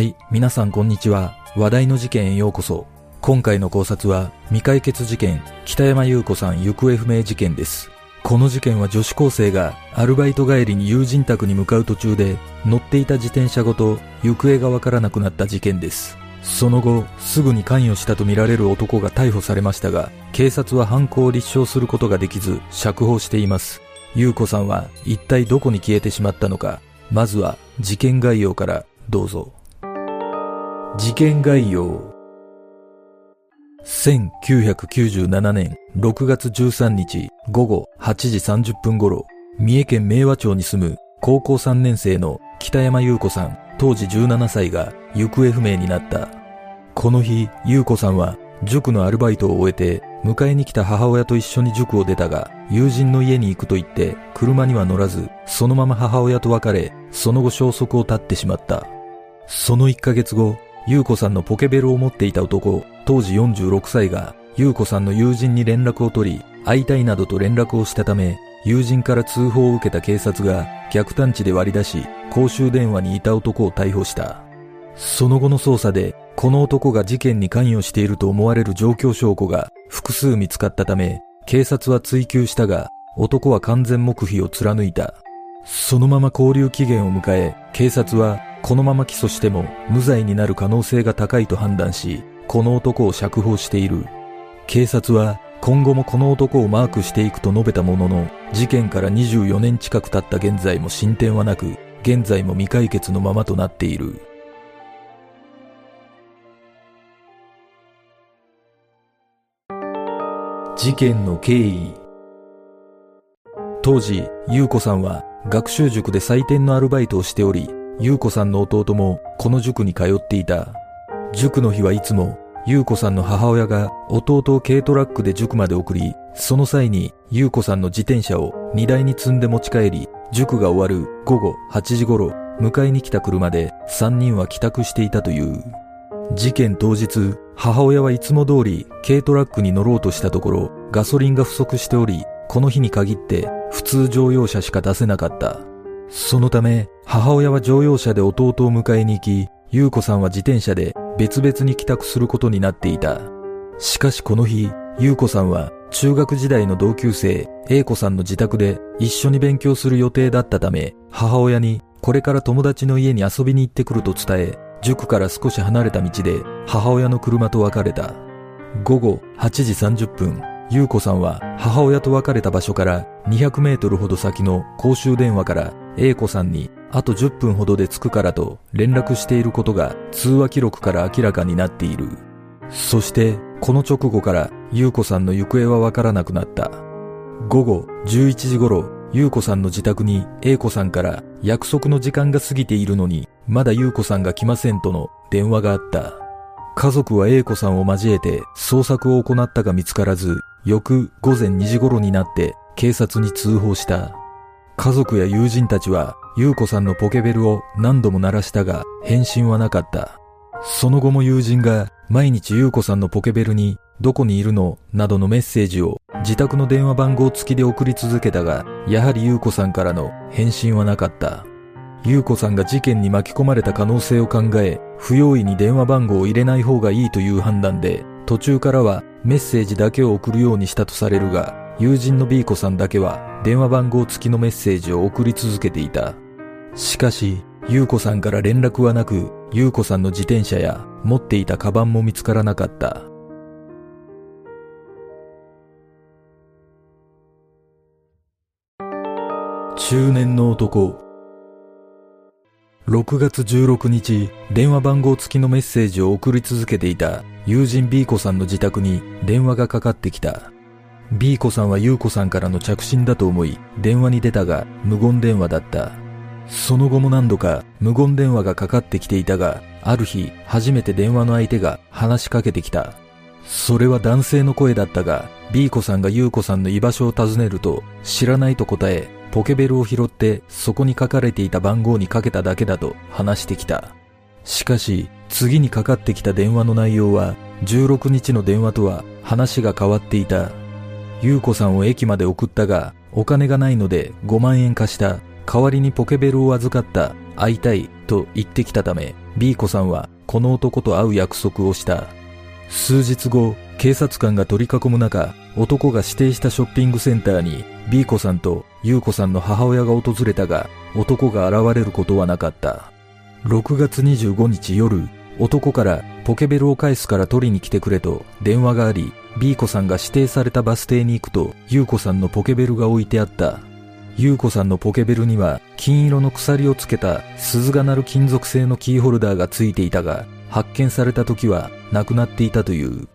はい、皆さんこんにちは。話題の事件へようこそ。今回の考察は未解決事件、北山優子さん行方不明事件です。この事件は女子高生がアルバイト帰りに友人宅に向かう途中で乗っていた自転車ごと行方がわからなくなった事件です。その後、すぐに関与したとみられる男が逮捕されましたが、警察は犯行を立証することができず釈放しています。優子さんは一体どこに消えてしまったのか、まずは事件概要からどうぞ。事件概要1997年6月13日午後8時30分頃、三重県明和町に住む高校3年生の北山優子さん当時17歳が行方不明になった。この日、優子さんは塾のアルバイトを終えて迎えに来た母親と一緒に塾を出たが、友人の家に行くと言って車には乗らず、そのまま母親と別れ、その後消息を絶ってしまった。その1ヶ月後、優子さんのポケベルを持っていた男、当時46歳が、優子さんの友人に連絡を取り、会いたいなどと連絡をしたため、友人から通報を受けた警察が逆探知で割り出し、公衆電話にいた男を逮捕した。その後の捜査で、この男が事件に関与していると思われる状況証拠が複数見つかったため、警察は追及したが、男は完全黙秘を貫いた。そのまま交留期限を迎え、警察はこのまま起訴しても無罪になる可能性が高いと判断し、この男を釈放している。警察は今後もこの男をマークしていくと述べたものの、事件から24年近く経った現在も進展はなく、現在も未解決のままとなっている。事件の経緯当時、優子さんは学習塾で採点のアルバイトをしており、優子さんの弟もこの塾に通っていた。塾の日はいつも、優子さんの母親が弟を軽トラックで塾まで送り、その際に優子さんの自転車を荷台に積んで持ち帰り、塾が終わる午後8時頃、迎えに来た車で3人は帰宅していたという。事件当日、母親はいつも通り軽トラックに乗ろうとしたところ、ガソリンが不足しており、この日に限って普通乗用車しか出せなかった。そのため、母親は乗用車で弟を迎えに行き、優子さんは自転車で別々に帰宅することになっていた。しかしこの日、優子さんは中学時代の同級生、英子さんの自宅で一緒に勉強する予定だったため、母親にこれから友達の家に遊びに行ってくると伝え、塾から少し離れた道で母親の車と別れた。午後8時30分、優子さんは母親と別れた場所から200メートルほど先の公衆電話から英子さんにあと10分ほどで着くからと連絡していることが通話記録から明らかになっている。そしてこの直後から優子さんの行方はわからなくなった。午後11時頃、優子さんの自宅に英子さんから約束の時間が過ぎているのにまだ優子さんが来ませんとの電話があった。家族は英子さんを交えて捜索を行ったが見つからず、翌午前2時頃になって警察に通報した。家族や友人たちは優子さんのポケベルを何度も鳴らしたが返信はなかった。その後も友人が毎日優子さんのポケベルにどこにいるの？などのメッセージを自宅の電話番号付きで送り続けたが、やはり優子さんからの返信はなかった。優子さんが事件に巻き込まれた可能性を考え、不用意に電話番号を入れない方がいいという判断で、途中からはメッセージだけを送るようにしたとされるが、友人の B 子さんだけは電話番号付きのメッセージを送り続けていた。しかし、優子さんから連絡はなく、優子さんの自転車や持っていたカバンも見つからなかった。中年の男。6月16日、電話番号付きのメッセージを送り続けていた友人 B 子さんの自宅に電話がかかってきた。B 子さんは優子さんからの着信だと思い、電話に出たが無言電話だった。その後も何度か無言電話がかかってきていたが、ある日初めて電話の相手が話しかけてきた。それは男性の声だったが、B 子さんが優子さんの居場所を尋ねると、知らないと答え、ポケベルを拾ってそこに書かれていた番号にかけただけだと話してきた。しかし、次にかかってきた電話の内容は、16日の電話とは話が変わっていた。優子さんを駅まで送ったが、お金がないので5万円貸した。代わりにポケベルを預かった。会いたいと言ってきたため、B 子さんはこの男と会う約束をした。数日後、警察官が取り囲む中、男が指定したショッピングセンターに B 子さんと優子さんの母親が訪れたが、男が現れることはなかった。6月25日夜、男からポケベルを返すから取りに来てくれと電話があり、B 子さんが指定されたバス停に行くと、優子さんのポケベルが置いてあった。優子さんのポケベルには金色の鎖をつけた鈴が鳴る金属製のキーホルダーがついていたが、発見された時はなくなっていたという。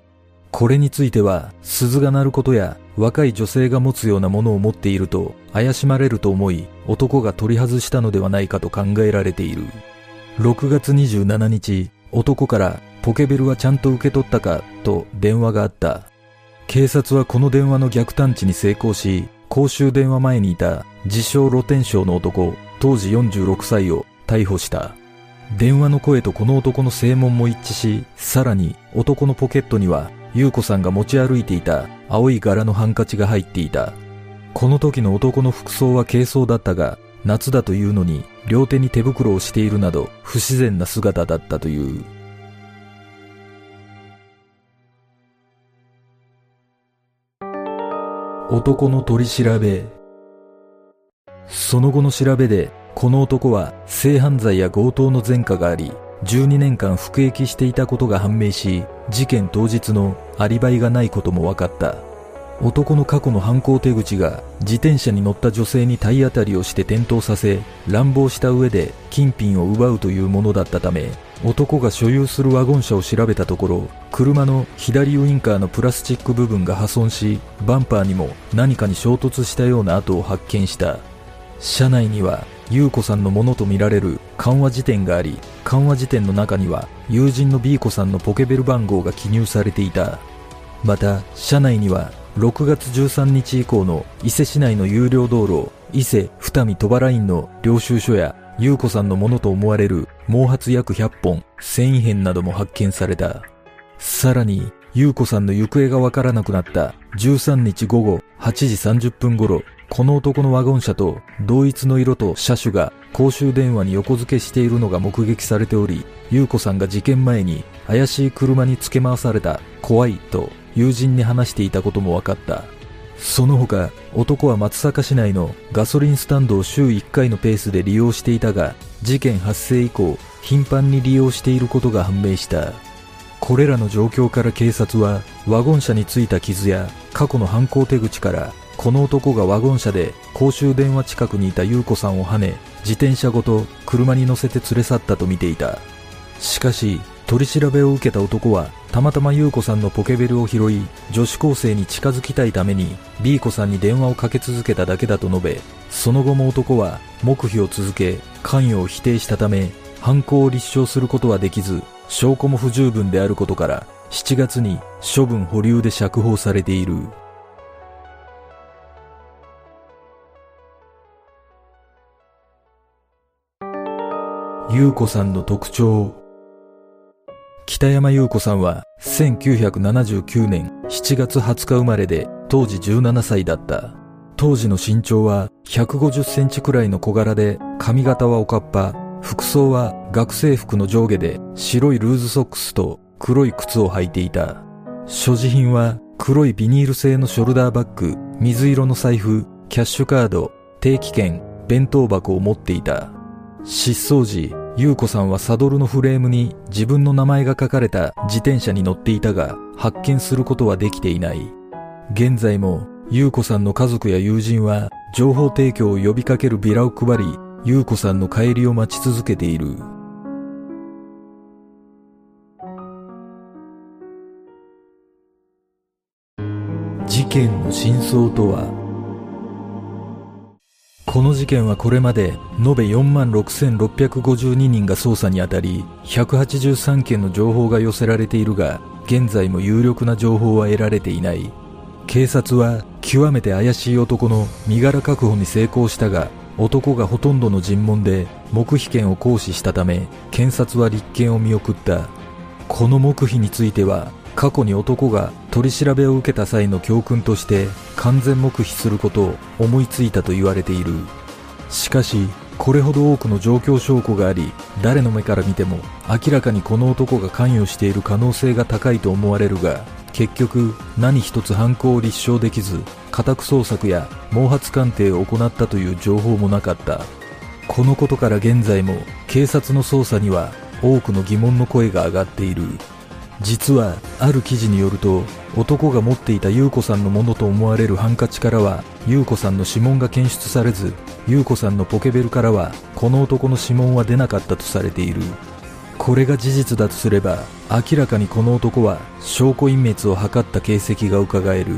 これについては、鈴が鳴ることや若い女性が持つようなものを持っていると怪しまれると思い、男が取り外したのではないかと考えられている。6月27日、男からポケベルはちゃんと受け取ったかと電話があった。警察はこの電話の逆探知に成功し、公衆電話前にいた自称露天商の男、当時46歳を逮捕した。電話の声とこの男の声紋も一致し、さらに男のポケットには優子さんが持ち歩いていた青い柄のハンカチが入っていた。この時の男の服装は軽装だったが、夏だというのに両手に手袋をしているなど不自然な姿だったという。男の取り調べ。その後の調べで、この男は性犯罪や強盗の前科があり、12年間服役していたことが判明し、事件当日のアリバイがないことも分かった。男の過去の犯行手口が自転車に乗った女性に体当たりをして転倒させ乱暴した上で金品を奪うというものだったため男が所有するワゴン車を調べたところ車の左ウインカーのプラスチック部分が破損しバンパーにも何かに衝突したような跡を発見した。車内には優子さんのものとみられる緩和辞典があり緩和辞典の中には友人の B 子さんのポケベル番号が記入されていた。また車内には6月13日以降の伊勢市内の有料道路伊勢二見鳥羽ラインの領収書や優子さんのものと思われる毛髪約100本繊維片なども発見されたさらに優子さんの行方がわからなくなった13日午後8時30分頃この男のワゴン車と同一の色と車種が公衆電話に横付けしているのが目撃されており、優子さんが事件前に怪しい車に付け回された怖いと友人に話していたことも分かった。その他、男は松阪市内のガソリンスタンドを週1回のペースで利用していたが、事件発生以降、頻繁に利用していることが判明した。これらの状況から警察は、ワゴン車についた傷や過去の犯行手口から、この男がワゴン車で公衆電話近くにいた優子さんをはね、自転車ごと車に乗せて連れ去ったと見ていた。しかし、取り調べを受けた男はたまたま優子さんのポケベルを拾い女子高生に近づきたいために B 子さんに電話をかけ続けただけだと述べその後も男は黙秘を続け関与を否定したため犯行を立証することはできず証拠も不十分であることから7月に処分保留で釈放されている。優子さんの特徴。北山優子さんは1979年7月20日生まれで当時17歳だった。当時の身長は150センチくらいの小柄で髪型はおかっぱ、服装は学生服の上下で白いルーズソックスと黒い靴を履いていた。所持品は黒いビニール製のショルダーバッグ、水色の財布、キャッシュカード、定期券、弁当箱を持っていた。失踪時、優子さんはサドルのフレームに自分の名前が書かれた自転車に乗っていたが、発見することはできていない。現在も、優子さんの家族や友人は、情報提供を呼びかけるビラを配り、優子さんの帰りを待ち続けている。事件の真相とはこの事件はこれまで延べ4万6652人が捜査に当たり183件の情報が寄せられているが現在も有力な情報は得られていない。警察は極めて怪しい男の身柄確保に成功したが男がほとんどの尋問で黙秘権を行使したため検察は立件を見送った。この黙秘については過去に男が取り調べを受けた際の教訓として完全黙秘することを思いついたと言われているしかしこれほど多くの状況証拠があり、誰の目から見ても明らかにこの男が関与している可能性が高いと思われるが、結局何一つ犯行を立証できず、家宅捜索や毛髪鑑定を行ったという情報もなかった。このことから現在も警察の捜査には多くの疑問の声が上がっている。実はある記事によると男が持っていた優子さんのものと思われるハンカチからは優子さんの指紋が検出されず優子さんのポケベルからはこの男の指紋は出なかったとされている。これが事実だとすれば明らかにこの男は証拠隠滅を図った形跡が伺える。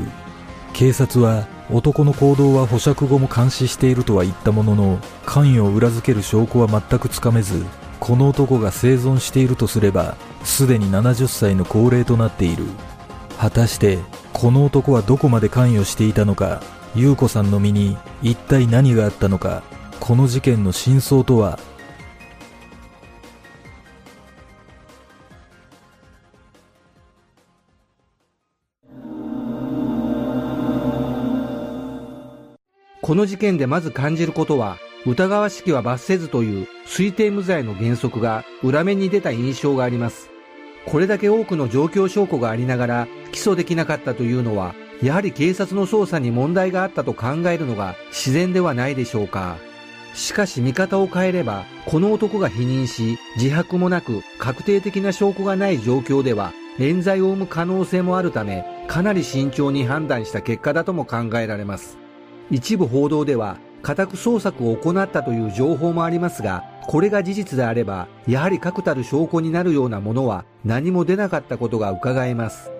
警察は男の行動は保釈後も監視しているとは言ったものの関与を裏付ける証拠は全くつかめずこの男が生存しているとすればすでに70歳の高齢となっている。果たしてこの男はどこまで関与していたのか優子さんの身に一体何があったのかこの事件の真相とは？この事件でまず感じることは、疑わしきは罰せずという推定無罪の原則が裏面に出た印象があります。これだけ多くの状況証拠がありながら起訴できなかったというのは、やはり警察の捜査に問題があったと考えるのが自然ではないでしょうか。しかし見方を変えれば、この男が否認し、自白もなく確定的な証拠がない状況では、冤罪を生む可能性もあるため、かなり慎重に判断した結果だとも考えられます。一部報道では家宅捜索を行ったという情報もありますが、これが事実であれば、やはり確たる証拠になるようなものは何も出なかったことが伺えます。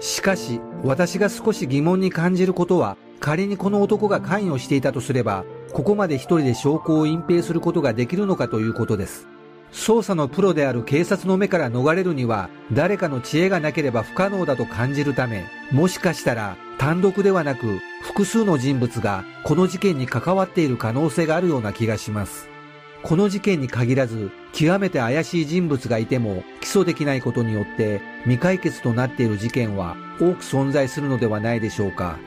しかし、私が少し疑問に感じることは、仮にこの男が関与していたとすれば、ここまで一人で証拠を隠蔽することができるのかということです。捜査のプロである警察の目から逃れるには、誰かの知恵がなければ不可能だと感じるため、もしかしたら単独ではなく複数の人物がこの事件に関わっている可能性があるような気がします。この事件に限らず極めて怪しい人物がいても起訴できないことによって未解決となっている事件は多く存在するのではないでしょうか。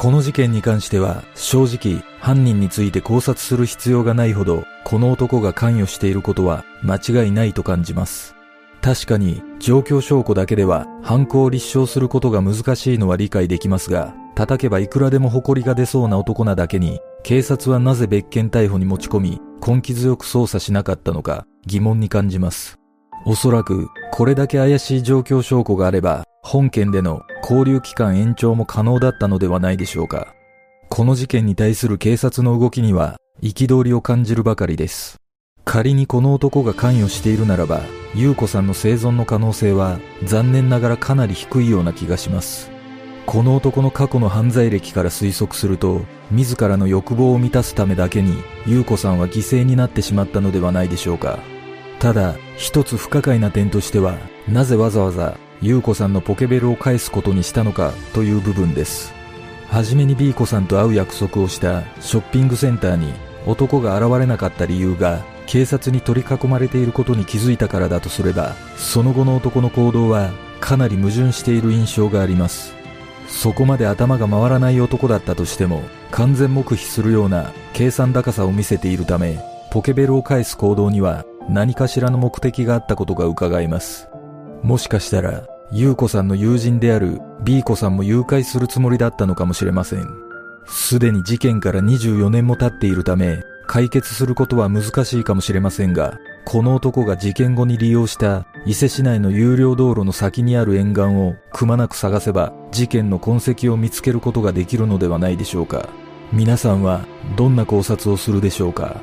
この事件に関しては正直犯人について考察する必要がないほどこの男が関与していることは間違いないと感じます。確かに状況証拠だけでは犯行を立証することが難しいのは理解できますが、叩けばいくらでも誇りが出そうな男なだけに、警察はなぜ別件逮捕に持ち込み、根気強く捜査しなかったのか疑問に感じます。おそらく、これだけ怪しい状況証拠があれば、本件での交留期間延長も可能だったのではないでしょうか。この事件に対する警察の動きには、憤りを感じるばかりです。仮にこの男が関与しているならば、優子さんの生存の可能性は残念ながらかなり低いような気がします。この男の過去の犯罪歴から推測すると、自らの欲望を満たすためだけに、優子さんは犠牲になってしまったのではないでしょうか。ただ、一つ不可解な点としては、なぜわざわざ優子さんのポケベルを返すことにしたのかという部分です。はじめに B 子さんと会う約束をしたショッピングセンターに男が現れなかった理由が警察に取り囲まれていることに気づいたからだとすれば、その後の男の行動はかなり矛盾している印象があります。そこまで頭が回らない男だったとしても、完全黙秘するような計算高さを見せているため、ポケベルを返す行動には何かしらの目的があったことが伺えます。もしかしたら、優子さんの友人である B 子さんも誘拐するつもりだったのかもしれません。すでに事件から24年も経っているため、解決することは難しいかもしれませんが、この男が事件後に利用した伊勢市内の有料道路の先にある沿岸をくまなく探せば事件の痕跡を見つけることができるのではないでしょうか。皆さんはどんな考察をするでしょうか